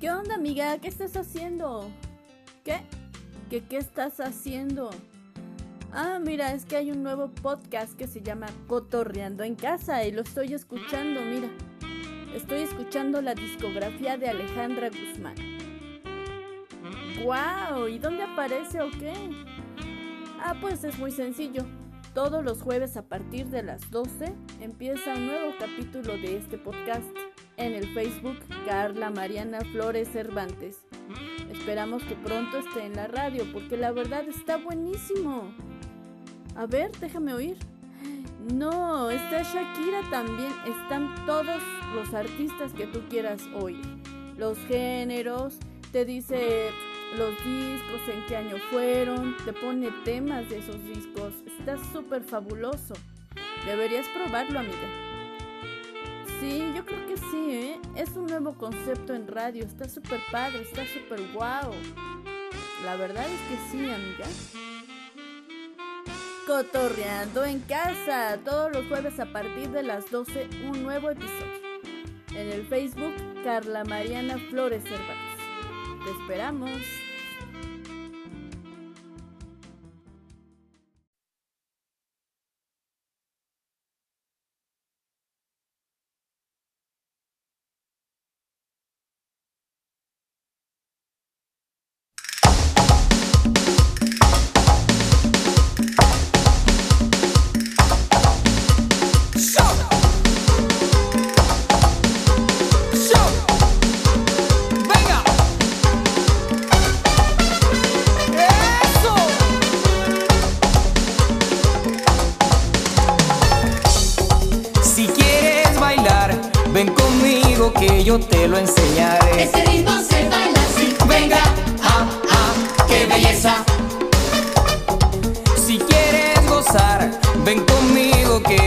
¿Qué onda, amiga? ¿Qué estás haciendo? ¿Qué? ¿Qué qué estás haciendo? Ah, mira, es que hay un nuevo podcast que se llama Cotorreando en casa y lo estoy escuchando, mira. Estoy escuchando la discografía de Alejandra Guzmán. ¡Wow! ¿Y dónde aparece o qué? Ah, pues es muy sencillo. Todos los jueves a partir de las 12 empieza un nuevo capítulo de este podcast en el Facebook Carla Mariana Flores Cervantes. Esperamos que pronto esté en la radio porque la verdad está buenísimo. A ver, déjame oír. No, está Shakira también. Están todos los artistas que tú quieras oír. Los géneros, te dice los discos, en qué año fueron, te pone temas de esos discos. Está súper fabuloso. Deberías probarlo, amiga. Sí, yo creo que sí, ¿eh? Es un nuevo concepto en radio. Está súper padre, está súper guau. La verdad es que sí, amiga. Cotorreando en casa. Todos los jueves a partir de las 12, un nuevo episodio. En el Facebook, Carla Mariana Flores Cervantes. Te esperamos.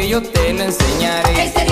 Yo te lo enseñaré.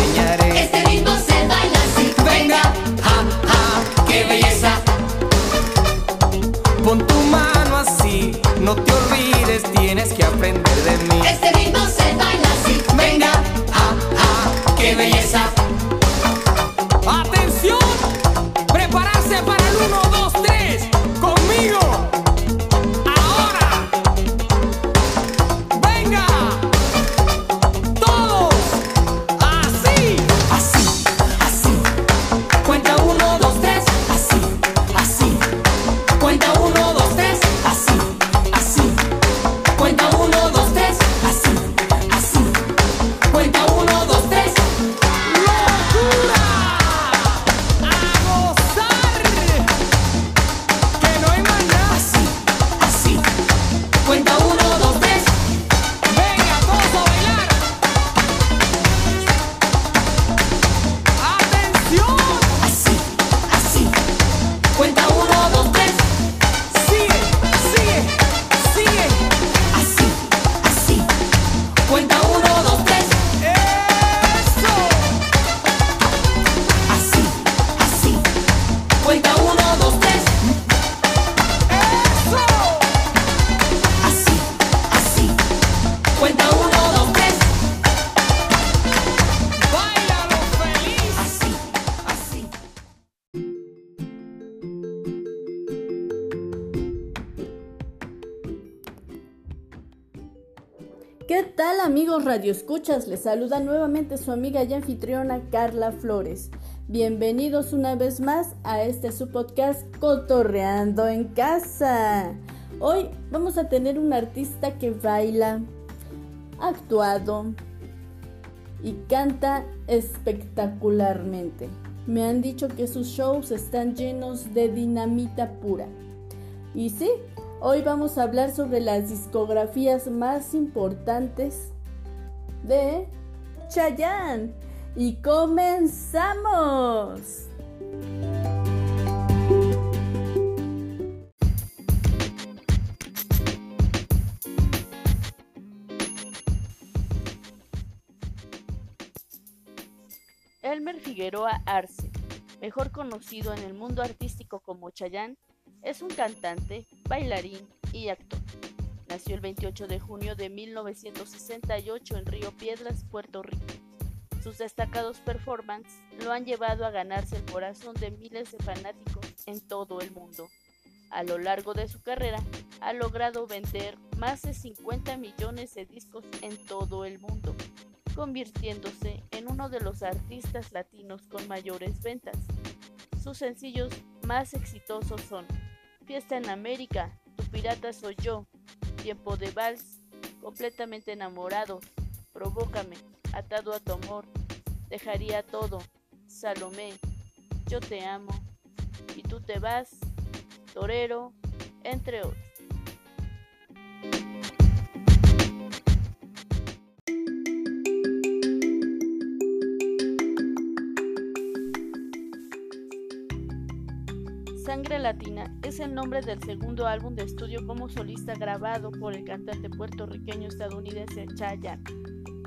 Yo Escuchas, les saluda nuevamente su amiga y anfitriona Carla Flores. Bienvenidos una vez más a este su podcast Cotorreando en Casa. Hoy vamos a tener un artista que baila, actuado y canta espectacularmente. Me han dicho que sus shows están llenos de dinamita pura. Y sí, hoy vamos a hablar sobre las discografías más importantes de Chayanne. Y comenzamos. Elmer Figueroa Arce, mejor conocido en el mundo artístico como Chayanne, es un cantante, bailarín y actor. Nació el 28 de junio de 1968 en Río Piedras, Puerto Rico. Sus destacados performances lo han llevado a ganarse el corazón de miles de fanáticos en todo el mundo. A lo largo de su carrera, ha logrado vender más de 50 millones de discos en todo el mundo, convirtiéndose en uno de los artistas latinos con mayores ventas. Sus sencillos más exitosos son Fiesta en América, Tu pirata soy yo, Tiempo de vals, Completamente enamorado, Provócame, Atado a tu amor, Dejaría todo, Salomé, Yo te amo, y tú te vas, Torero, entre otros. Latina es el nombre del segundo álbum de estudio como solista grabado por el cantante puertorriqueño estadounidense Chayanne.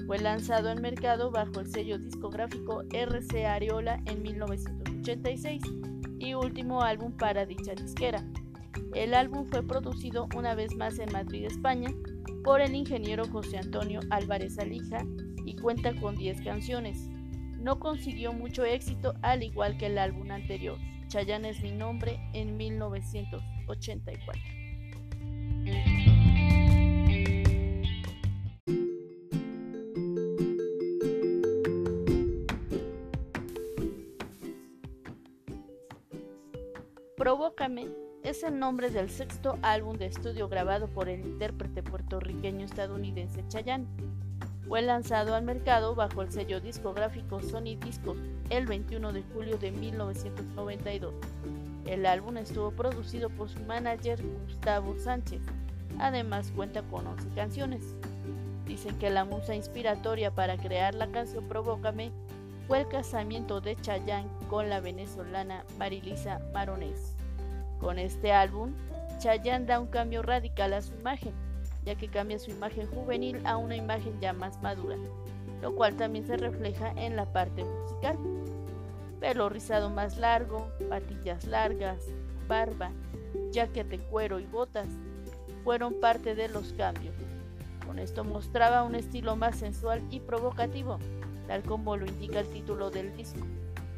Fue lanzado al mercado bajo el sello discográfico RC Areola en 1986 y último álbum para dicha disquera. El álbum fue producido una vez más en Madrid, España, por el ingeniero José Antonio Álvarez Alija y cuenta con 10 canciones. No consiguió mucho éxito al igual que el álbum anterior. Chayanne es mi nombre en 1984. Provócame es el nombre del sexto álbum de estudio grabado por el intérprete puertorriqueño estadounidense Chayanne. Fue lanzado al mercado bajo el sello discográfico Sony Discos el 21 de julio de 1992. El álbum estuvo producido por su manager Gustavo Sánchez. Además cuenta con 11 canciones. Dicen que la musa inspiratoria para crear la canción Provócame fue el casamiento de Chayanne con la venezolana Marilisa Maronés. Con este álbum, Chayanne da un cambio radical a su imagen ya que cambia su imagen juvenil a una imagen ya más madura, lo cual también se refleja en la parte musical. Pelo rizado más largo, patillas largas, barba, jacket de cuero y botas fueron parte de los cambios. Con esto mostraba un estilo más sensual y provocativo, tal como lo indica el título del disco.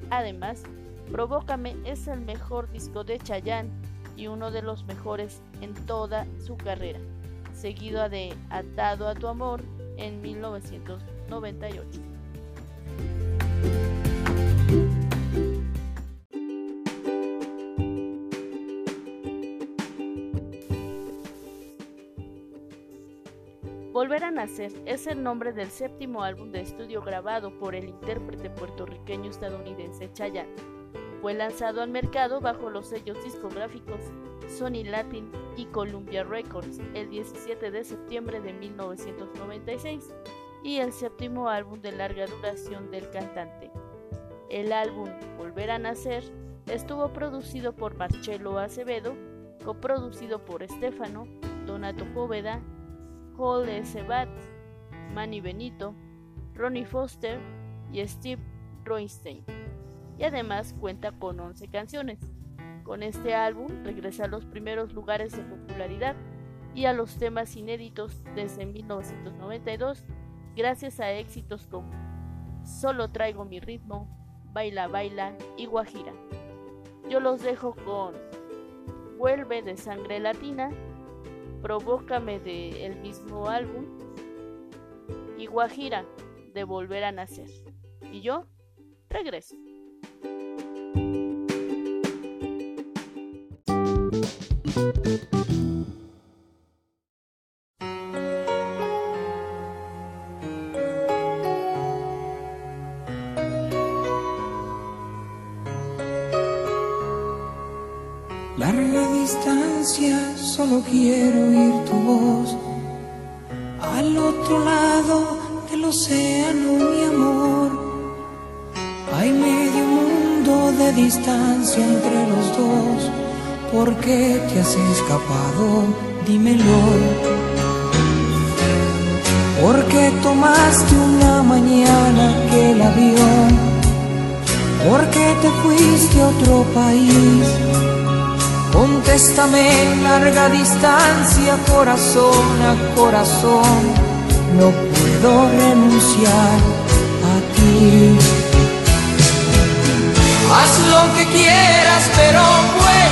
Además, Provócame es el mejor disco de Chayanne y uno de los mejores en toda su carrera seguido de Atado a tu amor en 1998. Volver a Nacer es el nombre del séptimo álbum de estudio grabado por el intérprete puertorriqueño estadounidense Chayanne. Fue lanzado al mercado bajo los sellos discográficos Sony Latin y Columbia Records el 17 de septiembre de 1996 y el séptimo álbum de larga duración del cantante. El álbum Volver a Nacer estuvo producido por Marcelo Acevedo, coproducido por Estefano, Donato Póveda, Joel Sebat, Manny Benito, Ronnie Foster y Steve Roinstein y además cuenta con 11 canciones. Con este álbum regresa a los primeros lugares de popularidad y a los temas inéditos desde 1992 gracias a éxitos como Solo traigo mi ritmo, Baila Baila y Guajira. Yo los dejo con Vuelve de Sangre Latina, Provócame de el mismo álbum y Guajira de Volver a Nacer. Y yo regreso. Larga distancia, solo quiero oír tu voz. Al otro lado del océano, mi amor. Hay medio mundo de distancia entre los dos ¿Por qué te has escapado? Dímelo. ¿Por qué tomaste una mañana aquel avión? ¿Por qué te fuiste a otro país? Contéstame en larga distancia, corazón a corazón. No puedo renunciar a ti. Haz lo que quieras, pero puedes.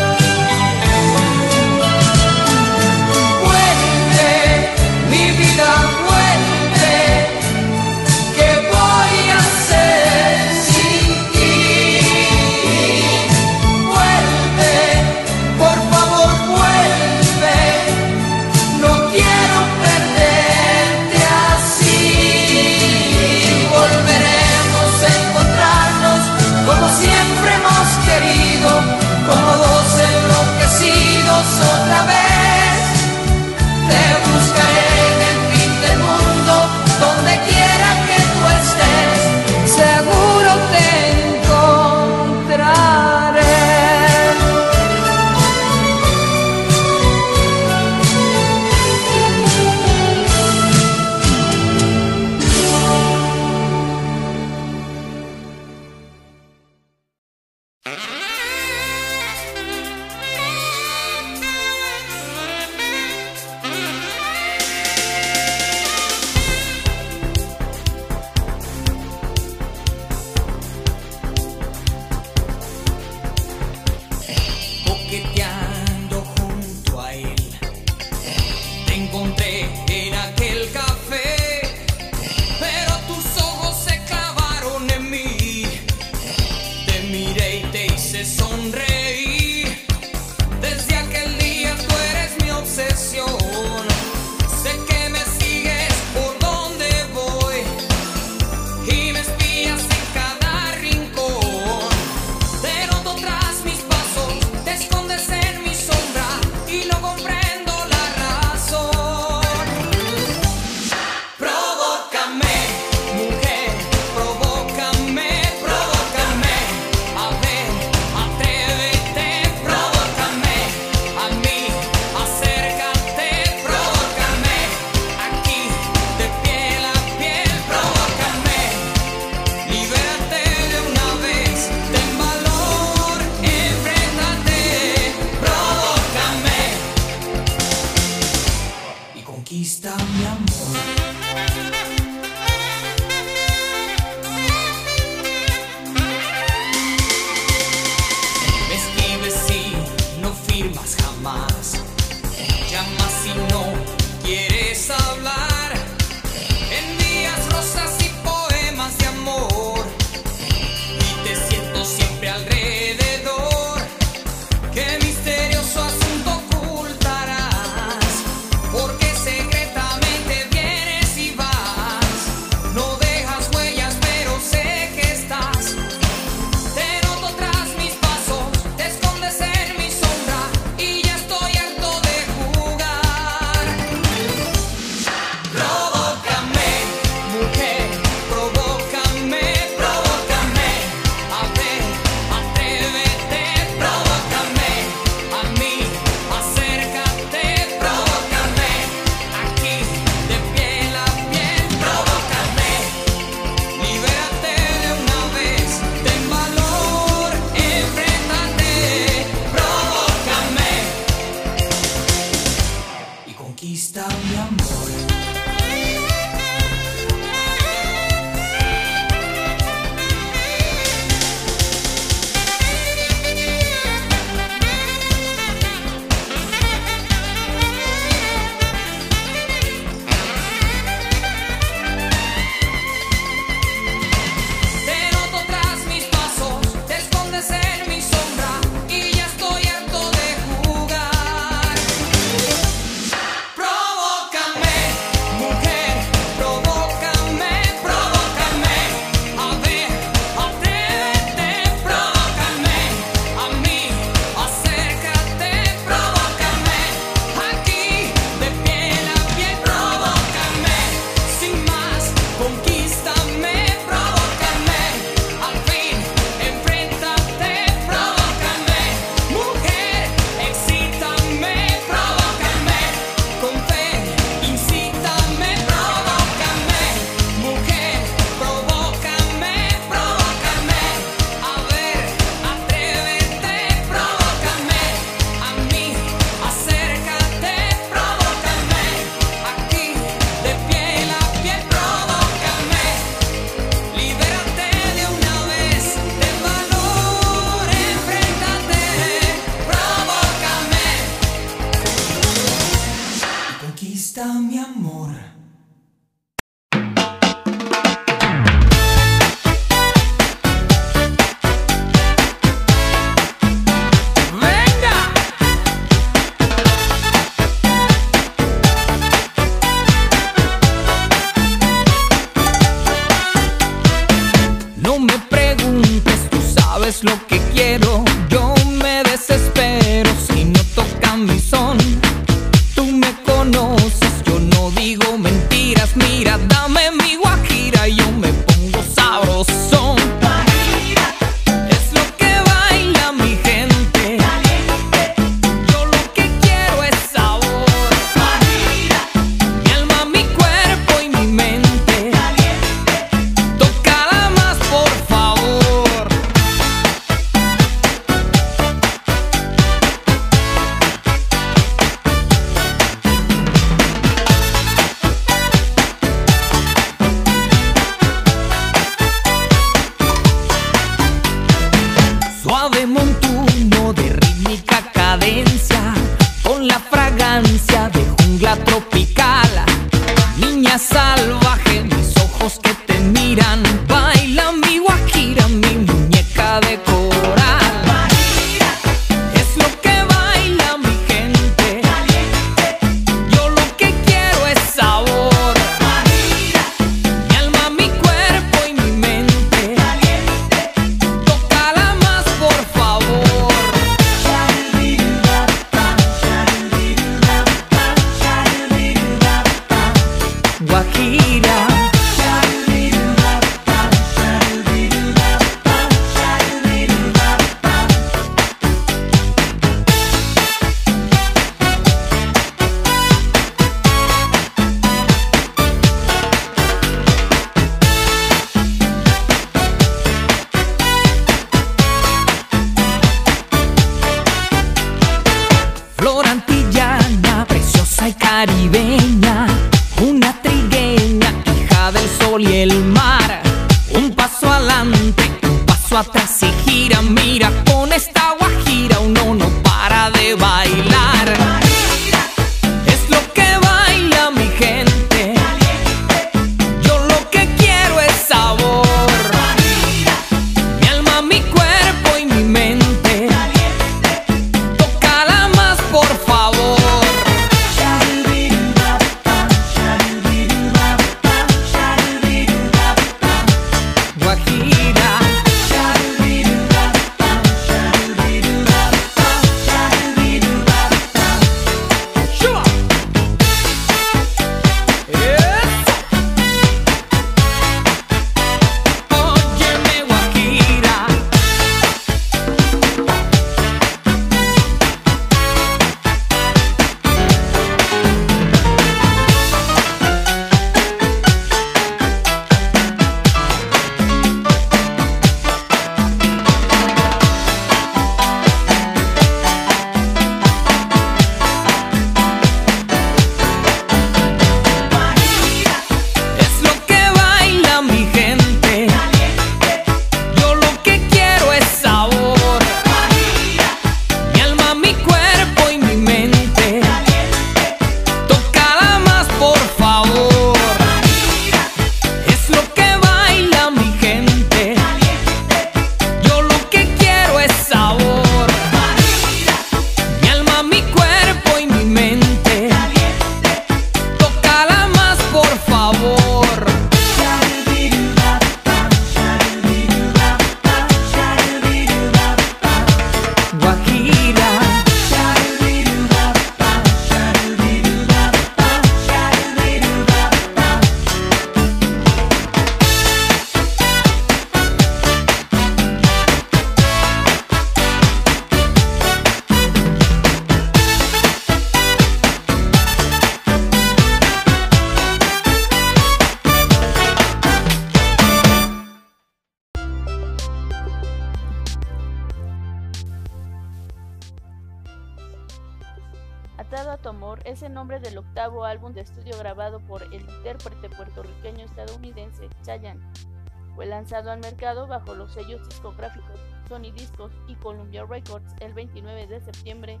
Fue lanzado al mercado bajo los sellos discográficos Sony Discos y Columbia Records el 29 de septiembre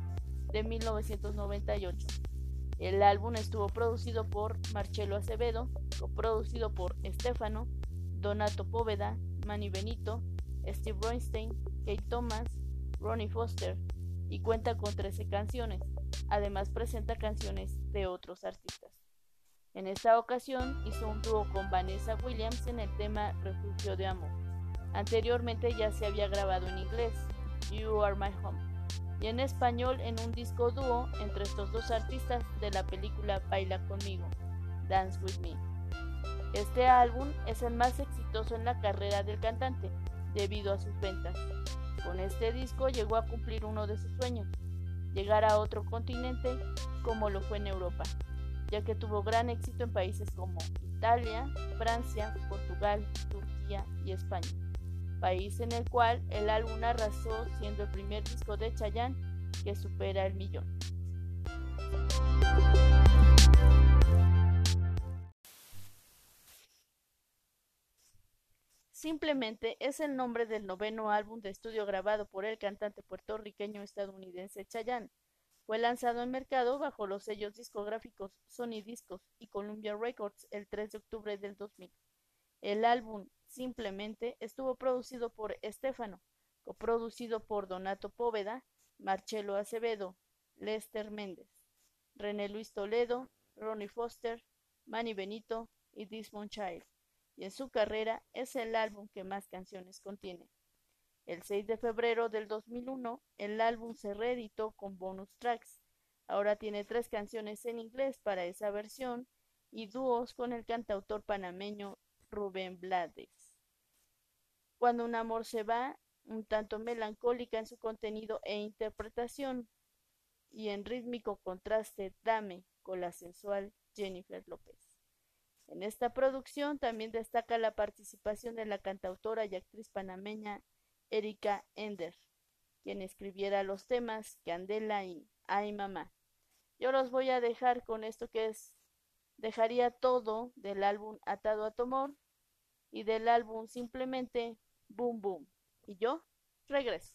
de 1998. El álbum estuvo producido por Marcelo Acevedo, coproducido por Estefano, Donato Póveda, Manny Benito, Steve Weinstein, Kate Thomas, Ronnie Foster y cuenta con 13 canciones. Además presenta canciones de otros artistas. En esta ocasión hizo un dúo con Vanessa Williams en el tema Refugio de Amor. Anteriormente ya se había grabado en inglés, You Are My Home, y en español en un disco dúo entre estos dos artistas de la película Baila conmigo, Dance With Me. Este álbum es el más exitoso en la carrera del cantante, debido a sus ventas. Con este disco llegó a cumplir uno de sus sueños, llegar a otro continente como lo fue en Europa ya que tuvo gran éxito en países como Italia, Francia, Portugal, Turquía y España, país en el cual el álbum arrasó siendo el primer disco de Chayanne que supera el millón. Simplemente es el nombre del noveno álbum de estudio grabado por el cantante puertorriqueño estadounidense Chayanne. Fue lanzado en mercado bajo los sellos discográficos Sony Discos y Columbia Records el 3 de octubre del 2000. El álbum Simplemente estuvo producido por Estefano, coproducido por Donato Póveda, Marcelo Acevedo, Lester Méndez, René Luis Toledo, Ronnie Foster, Manny Benito y Desmond Child y en su carrera es el álbum que más canciones contiene. El 6 de febrero del 2001, el álbum se reeditó con bonus tracks. Ahora tiene tres canciones en inglés para esa versión y dúos con el cantautor panameño Rubén Blades. Cuando un amor se va, un tanto melancólica en su contenido e interpretación, y en rítmico contraste Dame con la sensual Jennifer López. En esta producción también destaca la participación de la cantautora y actriz panameña Erika Ender, quien escribiera los temas Candela y Ay Mamá. Yo los voy a dejar con esto que es Dejaría todo del álbum Atado a Tomor y del álbum simplemente Boom Boom. Y yo regreso.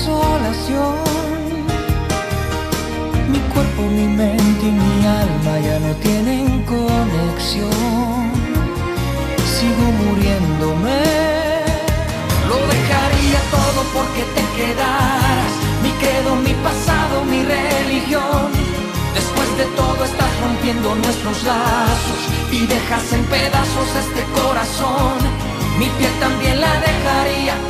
desolación. Mi cuerpo, mi mente y mi alma ya no tienen conexión. Sigo muriéndome. Lo dejaría todo porque te quedaras. Mi credo, mi pasado, mi religión. Después de todo estás rompiendo nuestros lazos y dejas en pedazos este corazón. Mi piel también la dejaría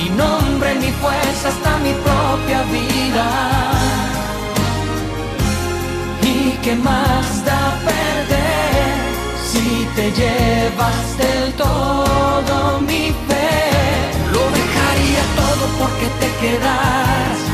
mi nombre, mi fuerza, hasta mi propia vida. ¿Y qué más da perder si te llevas del todo mi fe? Lo dejaría todo porque te quedas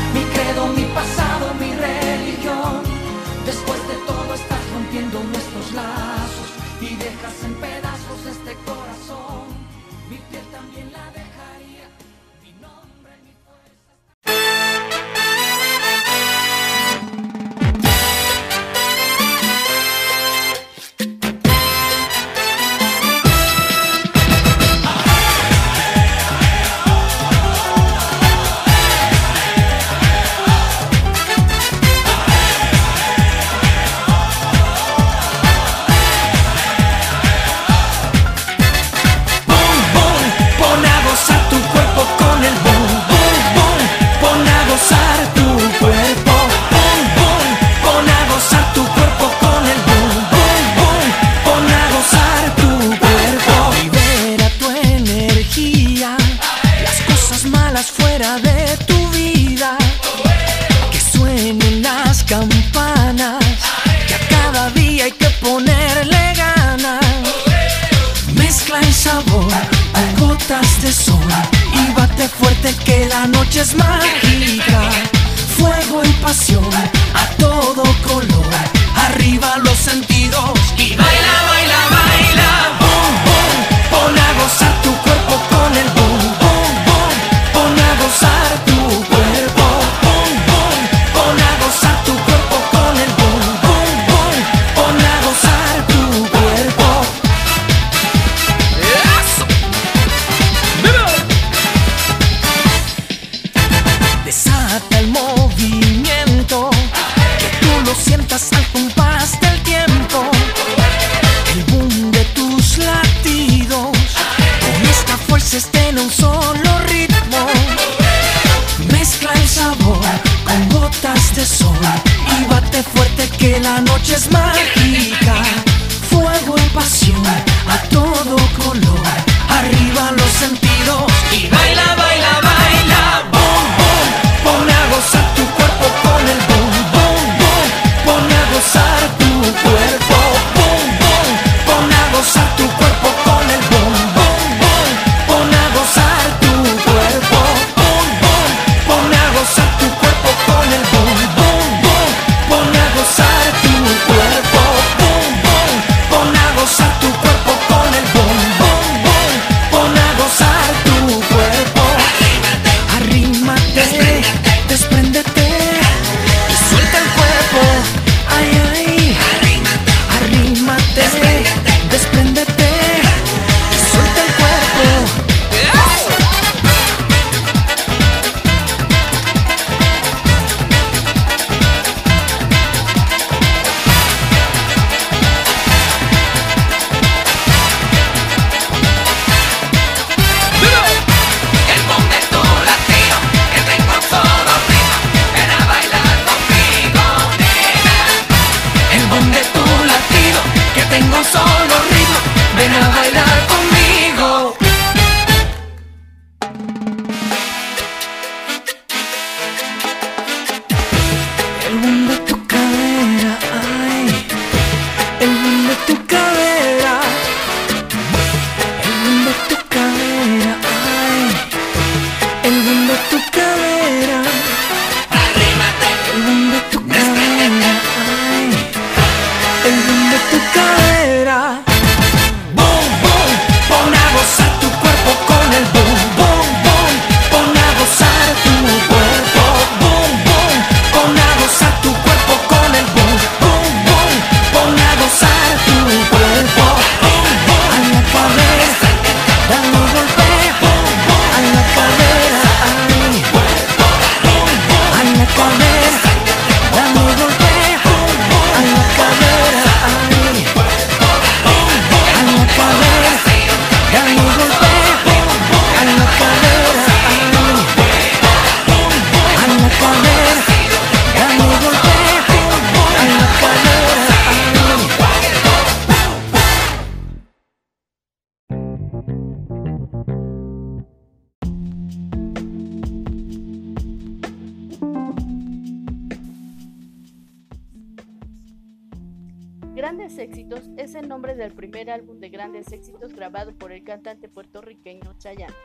cantante puertorriqueño Chayanne.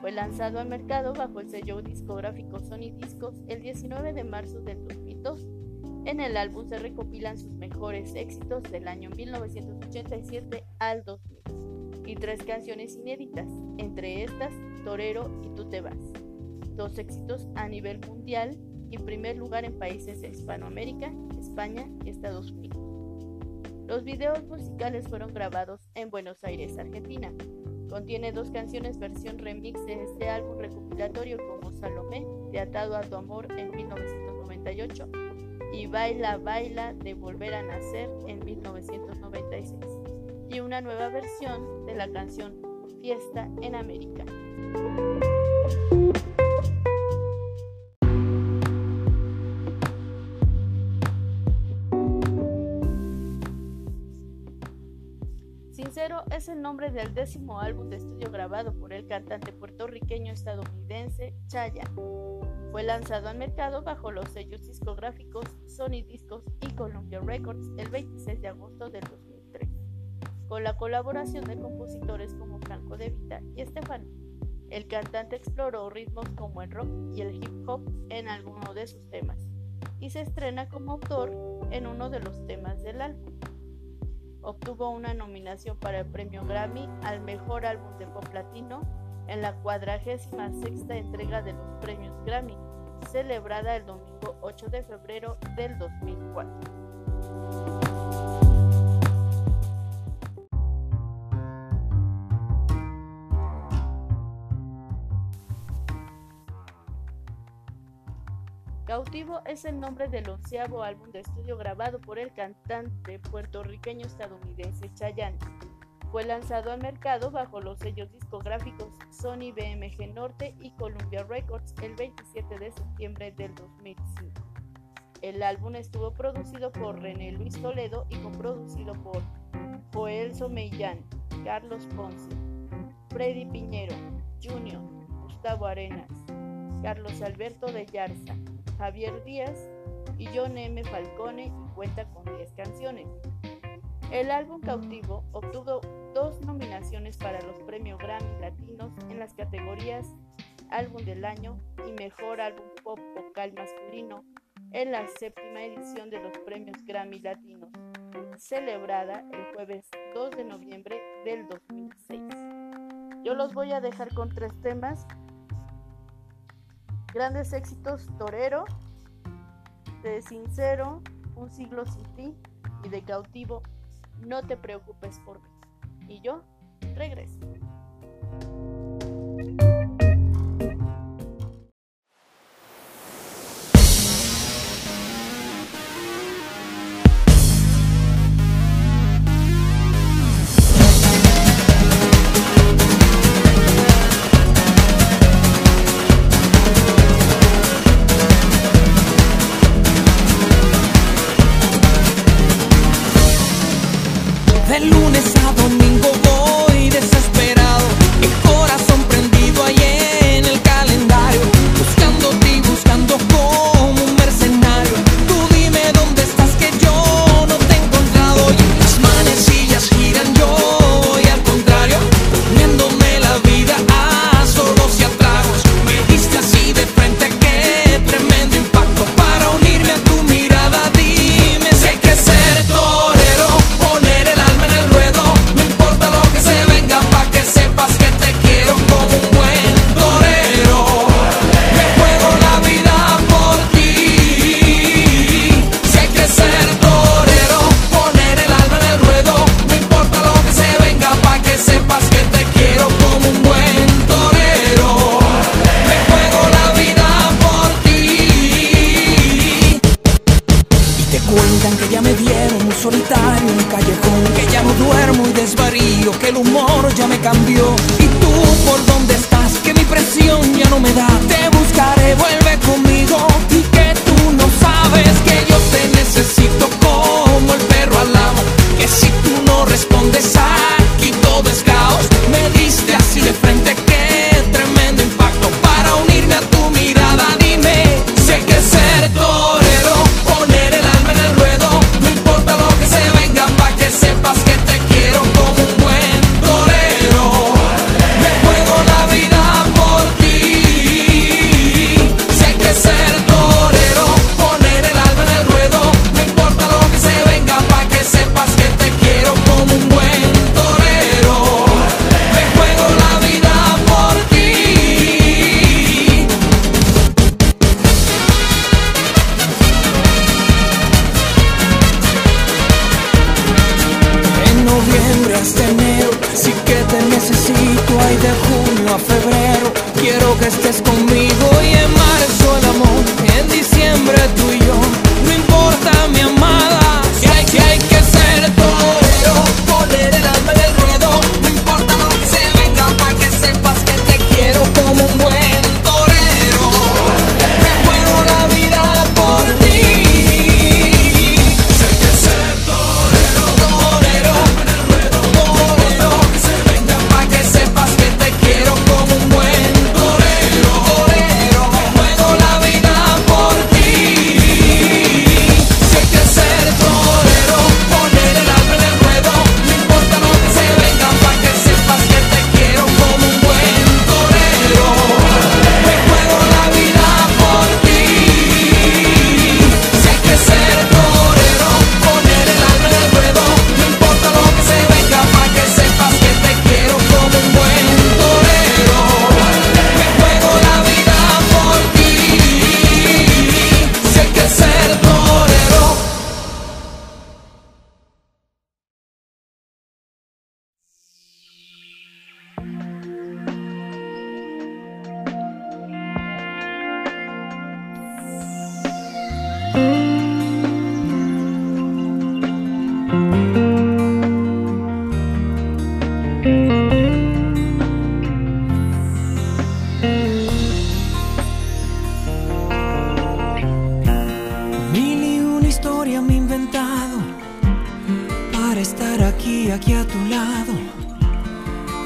Fue lanzado al mercado bajo el sello discográfico Sony Discos el 19 de marzo del 2002. En el álbum se recopilan sus mejores éxitos del año 1987 al 2000 y tres canciones inéditas, entre estas Torero y Tú te vas. Dos éxitos a nivel mundial y primer lugar en países de Hispanoamérica, España y Estados Unidos. Los videos musicales fueron grabados en Buenos Aires, Argentina. Contiene dos canciones versión remix de este álbum recopilatorio como Salomé, de Atado a tu Amor en 1998 y Baila Baila de Volver a Nacer en 1996 y una nueva versión de la canción Fiesta en América. Es el nombre del décimo álbum de estudio grabado por el cantante puertorriqueño estadounidense Chayanne. Fue lanzado al mercado bajo los sellos discográficos Sony Discos y Columbia Records el 26 de agosto del 2003, con la colaboración de compositores como Franco De Vita y Estefano. El cantante exploró ritmos como el rock y el hip hop en alguno de sus temas y se estrena como autor en uno de los temas del álbum obtuvo una nominación para el premio Grammy al mejor álbum de pop latino en la cuadragésima sexta entrega de los premios Grammy, celebrada el domingo 8 de febrero del 2004. Cautivo es el nombre del onceavo álbum de estudio grabado por el cantante puertorriqueño estadounidense Chayanne. Fue lanzado al mercado bajo los sellos discográficos Sony BMG Norte y Columbia Records el 27 de septiembre del 2005. El álbum estuvo producido por René Luis Toledo y coproducido por Joel Somellán, Carlos Ponce, Freddy Piñero, Junior, Gustavo Arenas, Carlos Alberto de Yarza, Javier Díaz y John M. Falcone y cuenta con 10 canciones. El álbum Cautivo obtuvo dos nominaciones para los premios Grammy Latinos en las categorías Álbum del Año y Mejor Álbum Pop Vocal Masculino en la séptima edición de los premios Grammy Latinos, celebrada el jueves 2 de noviembre del 2006. Yo los voy a dejar con tres temas Grandes éxitos Torero, de Sincero, Un siglo sin ti y de Cautivo, No te preocupes por mí. Y yo regreso.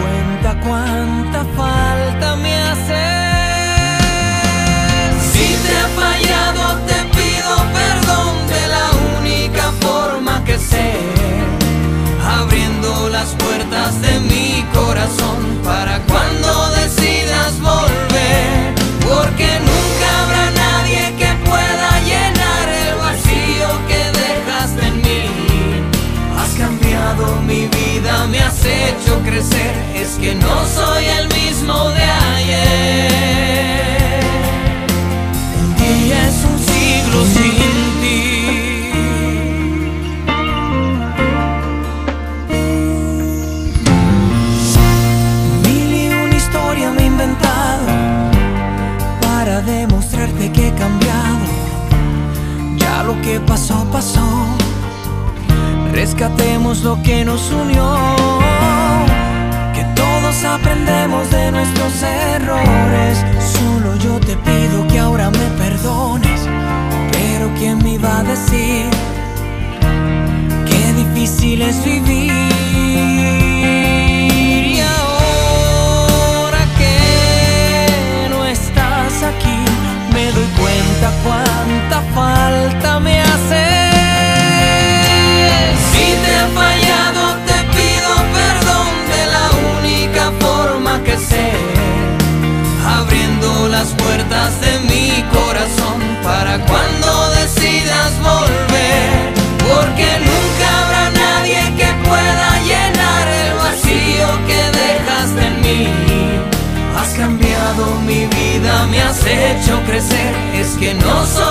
Cuenta cuánta falta me hace. Si te he fallado, te pido perdón de la única forma que sé. Abriendo las puertas de mi corazón para cuando decidas volver. Hecho crecer. Es que no soy el mismo de ayer. Un día es un siglo sin ti. Mil y una historia me he inventado para demostrarte que he cambiado. Ya lo que pasó, pasó. Rescatemos lo que nos unió. Que todos aprendemos de nuestros errores. Solo yo te pido que ahora me perdones. Pero ¿quién me iba a decir? Qué difícil es vivir. Y ahora que no estás aquí, me doy cuenta cuánta falta me hace. Las puertas de mi corazón para cuando decidas volver. Porque nunca habrá nadie que pueda llenar el vacío que dejaste en mí. Has cambiado mi vida, me has hecho crecer. Es que no soy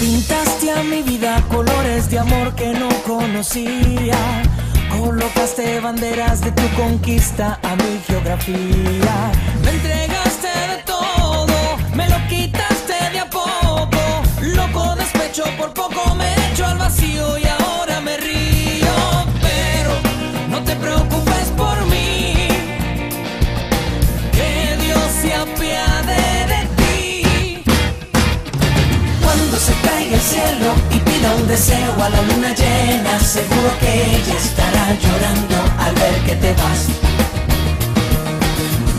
pintaste a mi vida colores de amor que no conocía. Colocaste banderas de tu conquista a mi geografía. Me entregaste de todo, me lo quitaste de a poco. Loco despecho, por poco me y pida un deseo a la luna llena, seguro que ella estará llorando al ver que te vas.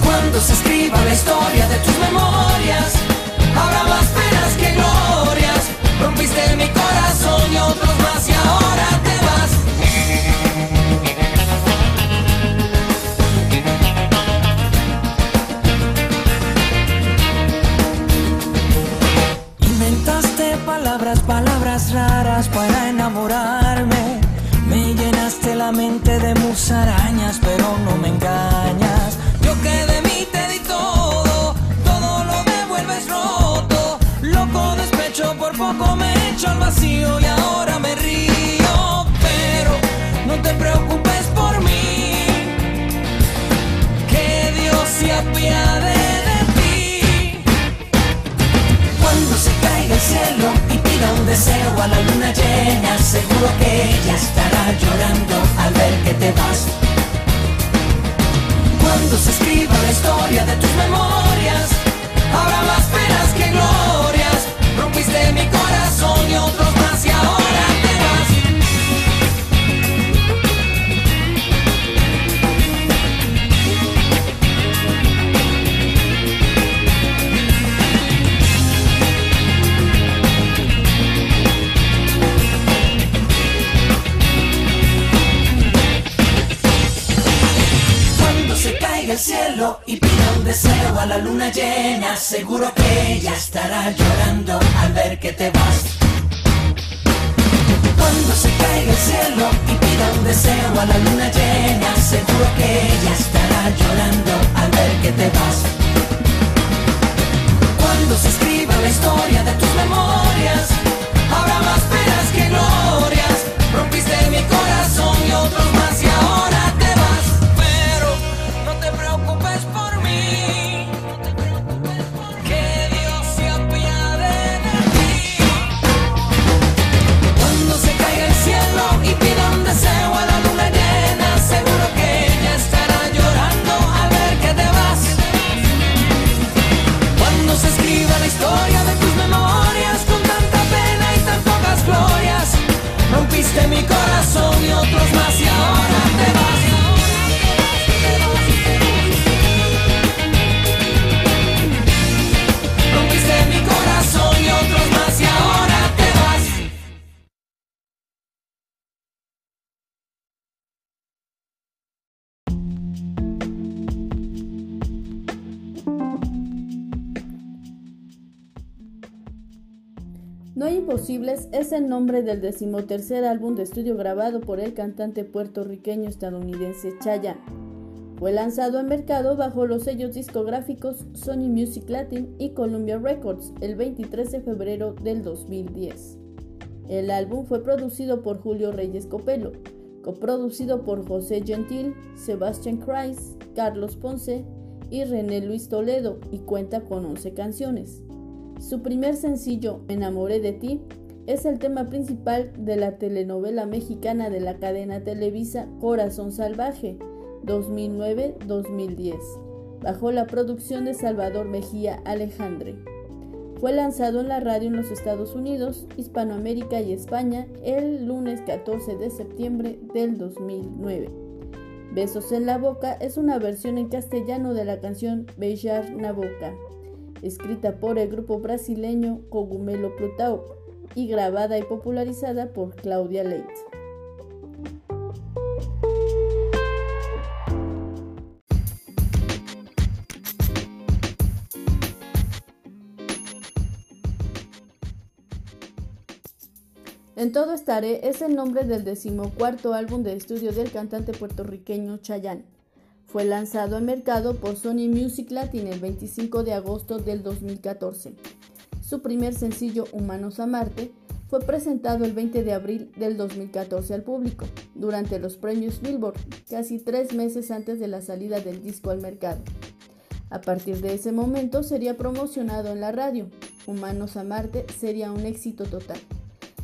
Cuando Cuando se escriba la historia de tus memorias, habrá más penas que glorias. Rompiste mi corazón y otros más y ahora te Me llenaste la mente de musarañas, pero no me engañas. Yo que de mí te di todo, todo lo me vuelves roto. Loco despecho, por poco me echo al vacío y ahora me río. Pero no te preocupes por mí, que Dios se apiade deseo a la luna llena, seguro que ella estará llorando al ver que te vas. Cuando se escriba la historia de tus memorias, habrá más penas que glorias. Rompiste mi corazón y otros más seguro que es el nombre del decimotercer álbum de estudio grabado por el cantante puertorriqueño estadounidense Chayanne. Fue lanzado al mercado bajo los sellos discográficos Sony Music Latin y Columbia Records el 23 de febrero del 2010. El álbum fue producido por Julio Reyes Copelo, coproducido por José Gentil, Sebastian Kreis, Carlos Ponce y René Luis Toledo y cuenta con 11 canciones. Su primer sencillo, Enamoré de ti, es el tema principal de la telenovela mexicana de la cadena Televisa Corazón Salvaje 2009-2010, bajo la producción de Salvador Mejía Alejandre. Fue lanzado en la radio en los Estados Unidos, Hispanoamérica y España el lunes 14 de septiembre del 2009. Besos en la boca es una versión en castellano de la canción Beijar na boca, escrita por el grupo brasileño Cogumelo Plutao y grabada y popularizada por Claudia Leite. En todo estaré es el nombre del decimocuarto álbum de estudio del cantante puertorriqueño Chayanne. Fue lanzado al mercado por Sony Music Latin el 25 de agosto del 2014. Su primer sencillo, Humanos a Marte, fue presentado el 20 de abril del 2014 al público, durante los premios Billboard, casi tres meses antes de la salida del disco al mercado. A partir de ese momento sería promocionado en la radio. Humanos a Marte sería un éxito total,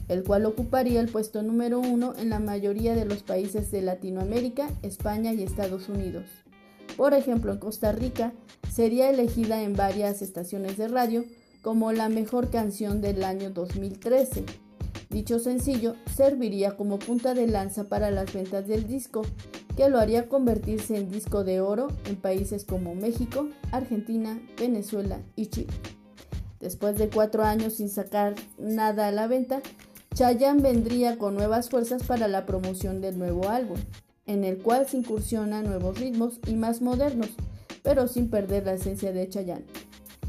el cual ocuparía el puesto número uno en la mayoría de los países de Latinoamérica, España y Estados Unidos. Por ejemplo, en Costa Rica sería elegida en varias estaciones de radio como la mejor canción del año 2013. Dicho sencillo serviría como punta de lanza para las ventas del disco, que lo haría convertirse en disco de oro en países como México, Argentina, Venezuela y Chile. Después de cuatro años sin sacar nada a la venta, Chayanne vendría con nuevas fuerzas para la promoción del nuevo álbum, en el cual se incursiona nuevos ritmos y más modernos, pero sin perder la esencia de Chayanne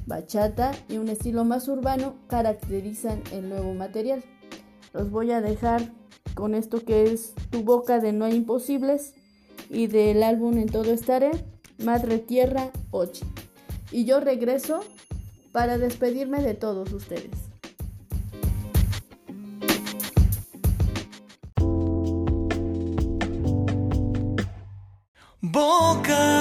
bachata y un estilo más urbano caracterizan el nuevo material. Los voy a dejar con esto que es Tu boca de No hay imposibles y del álbum En todo estaré, Madre Tierra 8. Y yo regreso para despedirme de todos ustedes. Boca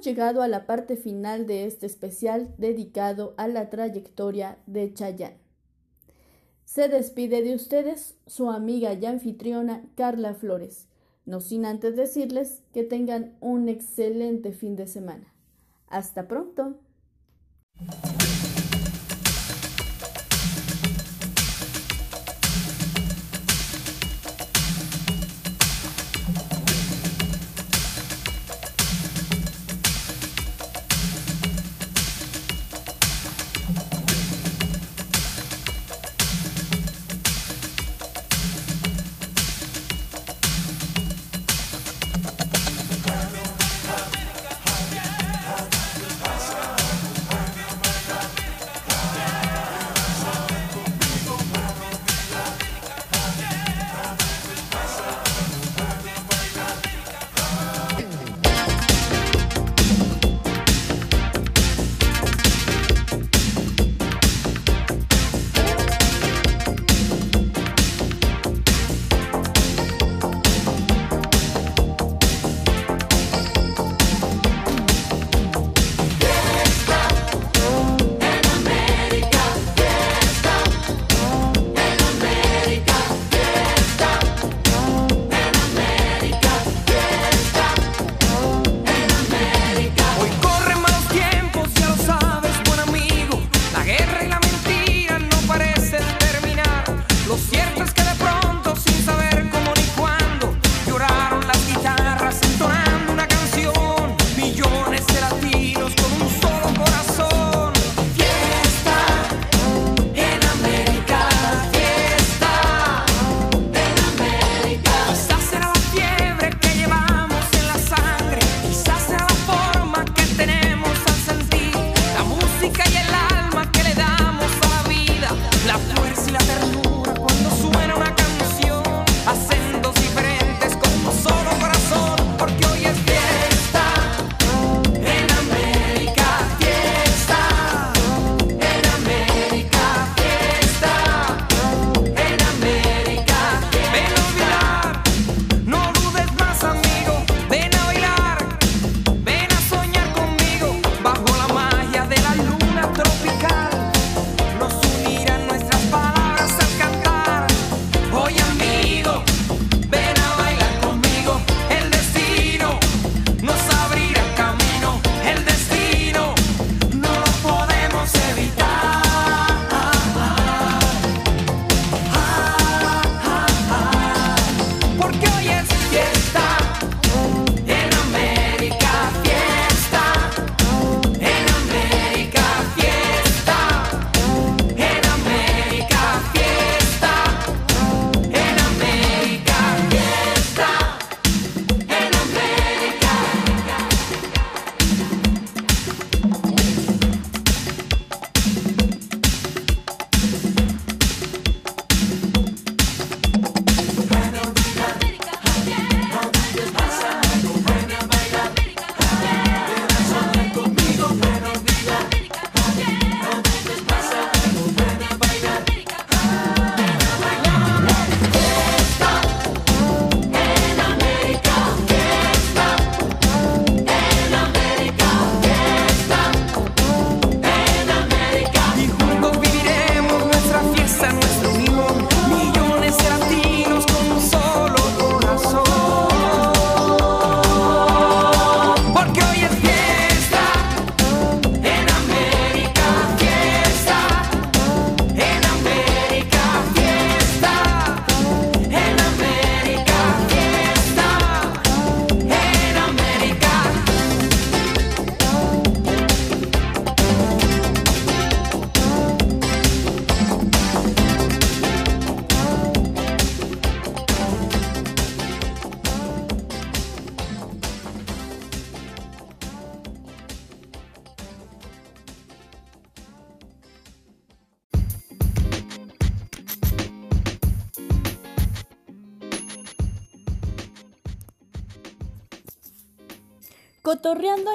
llegado a la parte final de este especial dedicado a la trayectoria de Chayanne. Se despide de ustedes su amiga y anfitriona Carla Flores, no sin antes decirles que tengan un excelente fin de semana. Hasta pronto.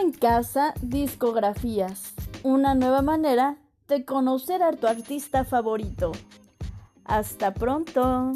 En casa, discografías. Una nueva manera de conocer a tu artista favorito. Hasta pronto.